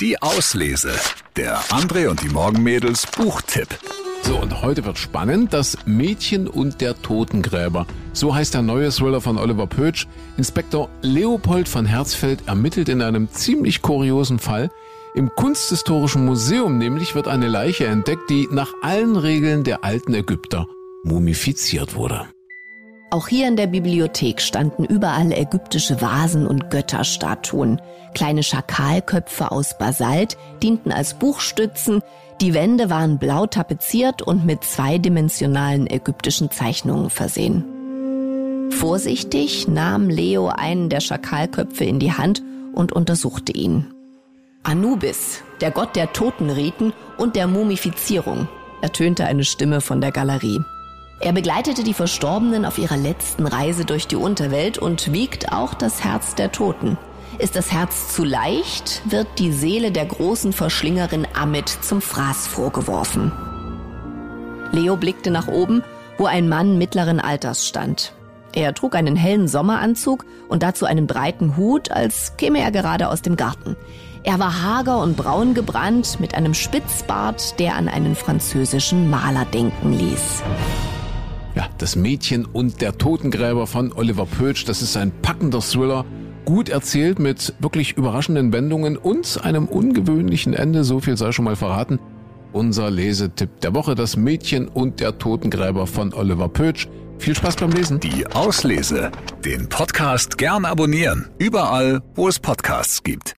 Die Auslese. Der André und die Morgenmädels Buchtipp. So, und heute wird spannend. Das Mädchen und der Totengräber. So heißt der neue Thriller von Oliver Pötsch. Inspektor Leopold von Herzfeld ermittelt in einem ziemlich kuriosen Fall. Im Kunsthistorischen Museum nämlich wird eine Leiche entdeckt, die nach allen Regeln der alten Ägypter mumifiziert wurde. Auch hier in der Bibliothek standen überall ägyptische Vasen und Götterstatuen. Kleine Schakalköpfe aus Basalt dienten als Buchstützen. Die Wände waren blau tapeziert und mit zweidimensionalen ägyptischen Zeichnungen versehen. Vorsichtig nahm Leo einen der Schakalköpfe in die Hand und untersuchte ihn. Anubis, der Gott der Totenriten und der Mumifizierung, ertönte eine Stimme von der Galerie. Er begleitete die Verstorbenen auf ihrer letzten Reise durch die Unterwelt und wiegt auch das Herz der Toten. Ist das Herz zu leicht, wird die Seele der großen Verschlingerin Amit zum Fraß vorgeworfen. Leo blickte nach oben, wo ein Mann mittleren Alters stand. Er trug einen hellen Sommeranzug und dazu einen breiten Hut, als käme er gerade aus dem Garten. Er war hager und braun gebrannt mit einem Spitzbart, der an einen französischen Maler denken ließ. Ja, das Mädchen und der Totengräber von Oliver Pötsch, das ist ein packender Thriller, gut erzählt mit wirklich überraschenden Wendungen und einem ungewöhnlichen Ende, so viel sei schon mal verraten. Unser Lesetipp der Woche, das Mädchen und der Totengräber von Oliver Pötsch. Viel Spaß beim Lesen. Die Auslese. Den Podcast gern abonnieren. Überall, wo es Podcasts gibt.